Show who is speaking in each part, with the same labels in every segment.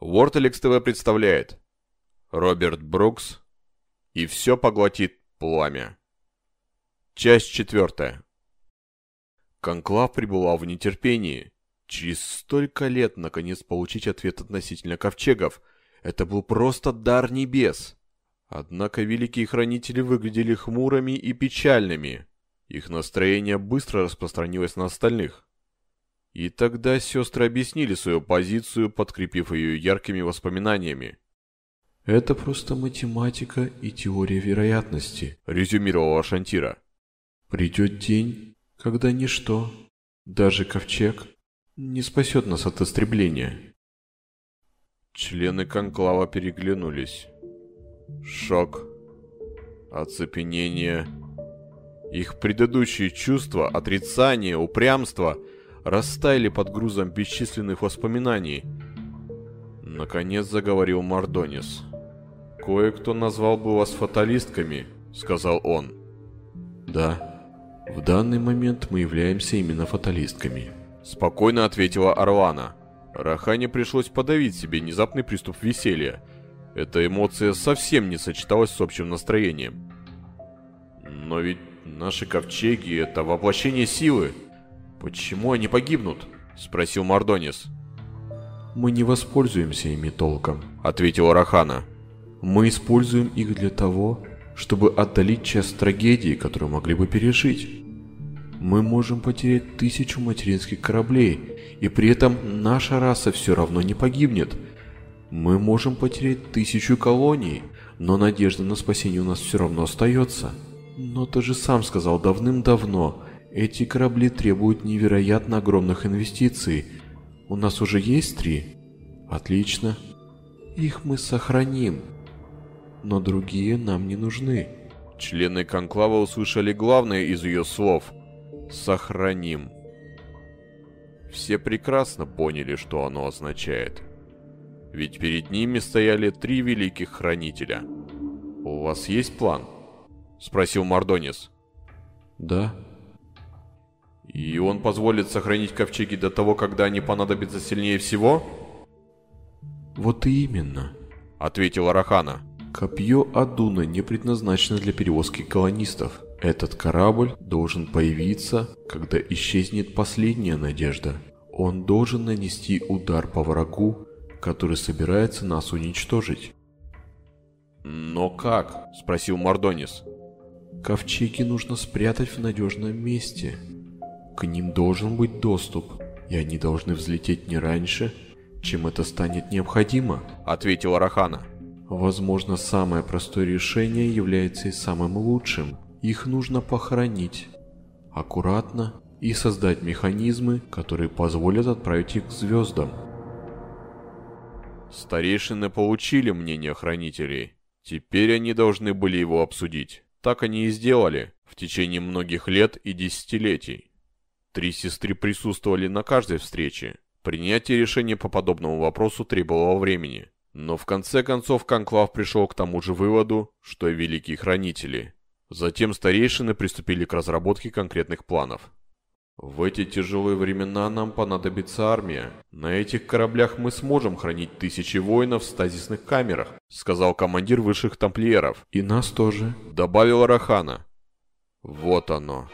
Speaker 1: Ворталекс ТВ представляет Роберт Брукс и все поглотит пламя. Часть четвертая. Конклав пребывал в нетерпении. Через столько лет наконец получить ответ относительно ковчегов – это был просто дар небес. Однако великие хранители выглядели хмурыми и печальными. Их настроение быстро распространилось на остальных. И тогда сестры объяснили свою позицию, подкрепив ее яркими воспоминаниями.
Speaker 2: «Это просто математика и теория вероятности», —
Speaker 1: резюмировала Шантира.
Speaker 2: «Придет день, когда ничто, даже ковчег, не спасет нас от истребления».
Speaker 1: Члены конклава переглянулись. Шок, оцепенение. Их предыдущие чувства, отрицание, упрямство — растаяли под грузом бесчисленных воспоминаний. Наконец заговорил Мардонис. «Кое-кто назвал бы вас фаталистками», — сказал он.
Speaker 2: «Да, в данный момент мы являемся именно фаталистками», —
Speaker 1: спокойно ответила Орлана. Рахане пришлось подавить себе внезапный приступ веселья. Эта эмоция совсем не сочеталась с общим настроением. «Но ведь наши ковчеги — это воплощение силы», «Почему они погибнут?» – спросил Мардонис.
Speaker 2: «Мы не воспользуемся ими толком», –
Speaker 1: ответила Рахана.
Speaker 2: «Мы используем их для того, чтобы отдалить часть трагедии, которую могли бы пережить. Мы можем потерять тысячу материнских кораблей, и при этом наша раса все равно не погибнет. Мы можем потерять тысячу колоний, но надежда на спасение у нас все равно остается. Но ты же сам сказал давным-давно, эти корабли требуют невероятно огромных инвестиций. У нас уже есть три? Отлично. Их мы сохраним. Но другие нам не нужны.
Speaker 1: Члены конклава услышали главное из ее слов. «Сохраним». Все прекрасно поняли, что оно означает. Ведь перед ними стояли три великих хранителя. «У вас есть план?» — спросил Мардонис.
Speaker 2: «Да»,
Speaker 1: и он позволит сохранить ковчеги до того, когда они понадобятся сильнее всего?
Speaker 2: Вот именно,
Speaker 1: ответила Рахана.
Speaker 2: Копье Адуна не предназначено для перевозки колонистов. Этот корабль должен появиться, когда исчезнет последняя надежда. Он должен нанести удар по врагу, который собирается нас уничтожить.
Speaker 1: «Но как?» – спросил Мардонис.
Speaker 2: «Ковчеги нужно спрятать в надежном месте», к ним должен быть доступ, и они должны взлететь не раньше, чем это станет необходимо», —
Speaker 1: ответила Рахана.
Speaker 2: «Возможно, самое простое решение является и самым лучшим. Их нужно похоронить. Аккуратно и создать механизмы, которые позволят отправить их к звездам».
Speaker 1: Старейшины получили мнение хранителей. Теперь они должны были его обсудить. Так они и сделали в течение многих лет и десятилетий. Три сестры присутствовали на каждой встрече. Принятие решения по подобному вопросу требовало времени. Но в конце концов Конклав пришел к тому же выводу, что и великие хранители. Затем старейшины приступили к разработке конкретных планов. В эти тяжелые времена нам понадобится армия. На этих кораблях мы сможем хранить тысячи воинов в стазисных камерах, сказал командир высших тамплиеров.
Speaker 2: И нас тоже,
Speaker 1: добавила Рахана. Вот оно.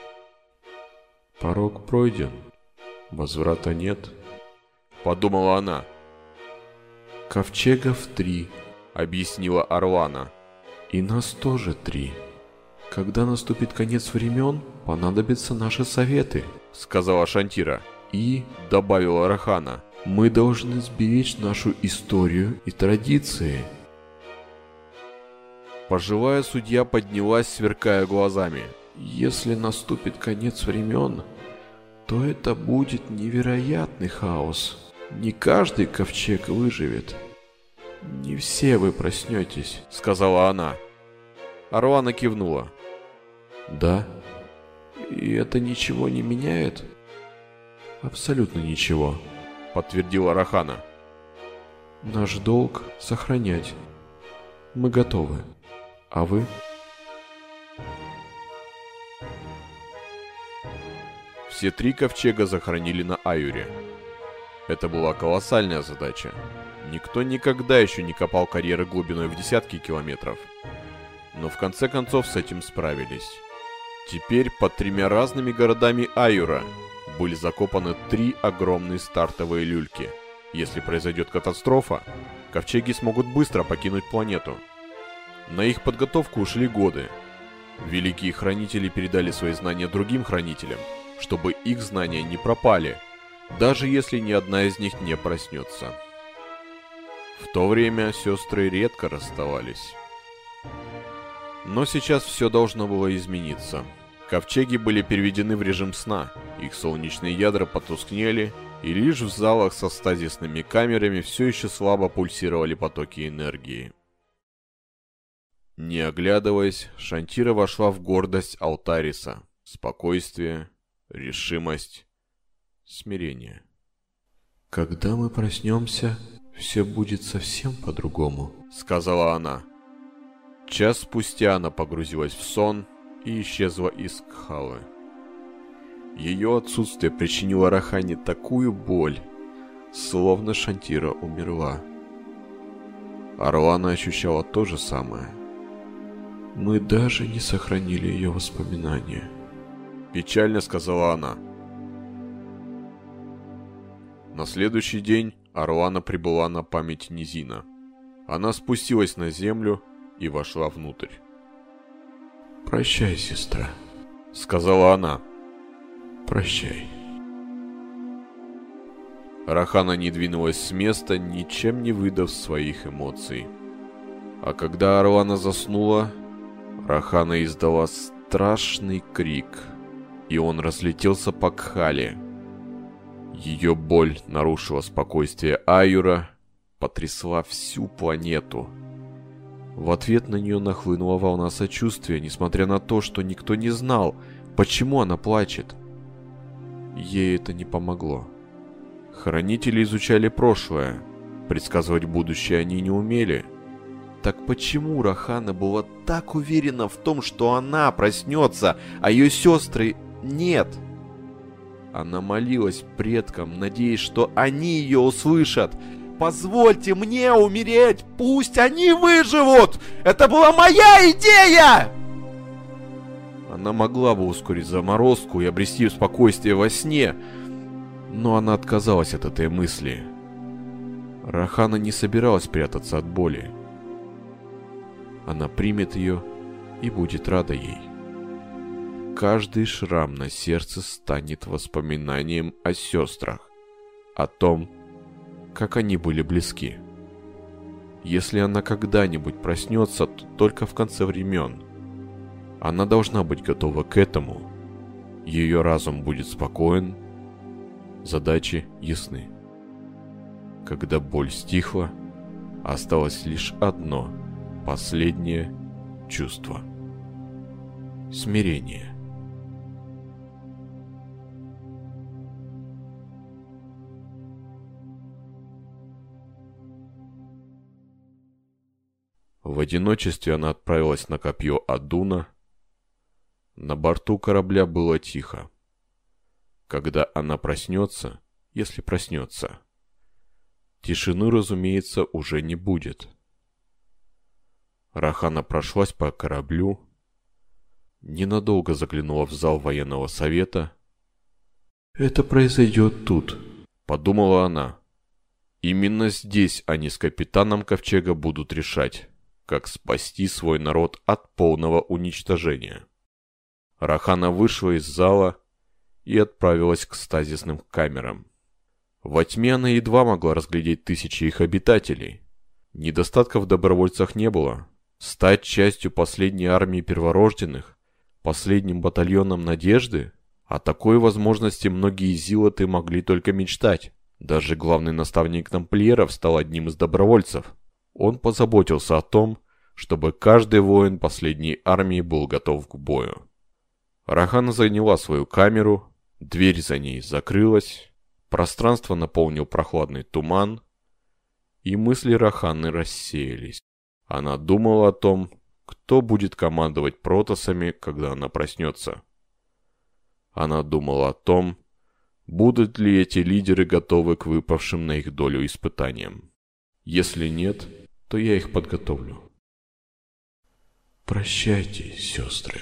Speaker 2: Порог пройден, возврата нет,
Speaker 1: подумала она.
Speaker 2: Ковчегов три,
Speaker 1: объяснила Орлана.
Speaker 2: И нас тоже три. Когда наступит конец времен, понадобятся наши советы,
Speaker 1: сказала Шантира.
Speaker 2: И, добавила Рахана, мы должны сберечь нашу историю и традиции.
Speaker 1: Пожилая судья поднялась, сверкая глазами.
Speaker 2: Если наступит конец времен, то это будет невероятный хаос. Не каждый ковчег выживет. Не все вы проснетесь,
Speaker 1: сказала она. Аруана кивнула.
Speaker 2: Да. И это ничего не меняет? Абсолютно ничего, подтвердила Рахана. Наш долг сохранять. Мы готовы. А вы?
Speaker 1: Все три ковчега захоронили на Аюре. Это была колоссальная задача. Никто никогда еще не копал карьеры глубиной в десятки километров. Но в конце концов с этим справились. Теперь под тремя разными городами Аюра были закопаны три огромные стартовые люльки. Если произойдет катастрофа, ковчеги смогут быстро покинуть планету. На их подготовку ушли годы. Великие хранители передали свои знания другим хранителям, чтобы их знания не пропали, даже если ни одна из них не проснется. В то время сестры редко расставались. Но сейчас все должно было измениться. Ковчеги были переведены в режим сна, их солнечные ядра потускнели, и лишь в залах со стазисными камерами все еще слабо пульсировали потоки энергии. Не оглядываясь, Шантира вошла в гордость Алтариса, спокойствие, решимость, смирение.
Speaker 2: «Когда мы проснемся, все будет совсем по-другому», —
Speaker 1: сказала она. Час спустя она погрузилась в сон и исчезла из Кхалы. Ее отсутствие причинило Рахане такую боль, словно Шантира умерла. Орлана ощущала то же самое.
Speaker 2: «Мы даже не сохранили ее воспоминания», —
Speaker 1: печально сказала она. На следующий день Орлана прибыла на память Низина. Она спустилась на землю и вошла внутрь.
Speaker 2: «Прощай, сестра», —
Speaker 1: сказала она.
Speaker 2: «Прощай».
Speaker 1: Рахана не двинулась с места, ничем не выдав своих эмоций. А когда Орлана заснула, Рахана издала страшный крик, и он разлетелся по Кхале. Ее боль нарушила спокойствие Аюра, потрясла всю планету. В ответ на нее нахлынула волна сочувствия, несмотря на то, что никто не знал, почему она плачет. Ей это не помогло. Хранители изучали прошлое, предсказывать будущее они не умели. Так почему Рахана была так уверена в том, что она проснется, а ее сестры нет? Она молилась предкам, надеясь, что они ее услышат, Позвольте мне умереть, пусть они выживут! Это была моя идея! Она могла бы ускорить заморозку и обрести спокойствие во сне, но она отказалась от этой мысли. Рахана не собиралась прятаться от боли. Она примет ее и будет рада ей. Каждый шрам на сердце станет воспоминанием о сестрах, о том, как они были близки. Если она когда-нибудь проснется, то только в конце времен. Она должна быть готова к этому. Ее разум будет спокоен, задачи ясны. Когда боль стихла, осталось лишь одно, последнее чувство. Смирение. В одиночестве она отправилась на копье Адуна. На борту корабля было тихо. Когда она проснется, если проснется, тишины, разумеется, уже не будет. Рахана прошлась по кораблю, ненадолго заглянула в зал военного совета.
Speaker 2: «Это произойдет тут», —
Speaker 1: подумала она. Именно здесь они с капитаном Ковчега будут решать как спасти свой народ от полного уничтожения. Рахана вышла из зала и отправилась к стазисным камерам. Во тьме она едва могла разглядеть тысячи их обитателей. Недостатков в добровольцах не было. Стать частью последней армии перворожденных, последним батальоном надежды, о такой возможности многие зилоты могли только мечтать. Даже главный наставник тамплиеров стал одним из добровольцев – он позаботился о том, чтобы каждый воин последней армии был готов к бою. Рахана заняла свою камеру, дверь за ней закрылась, пространство наполнил прохладный туман, и мысли Раханы рассеялись. Она думала о том, кто будет командовать протосами, когда она проснется. Она думала о том, будут ли эти лидеры готовы к выпавшим на их долю испытаниям. Если нет, то я их подготовлю.
Speaker 2: Прощайте, сестры.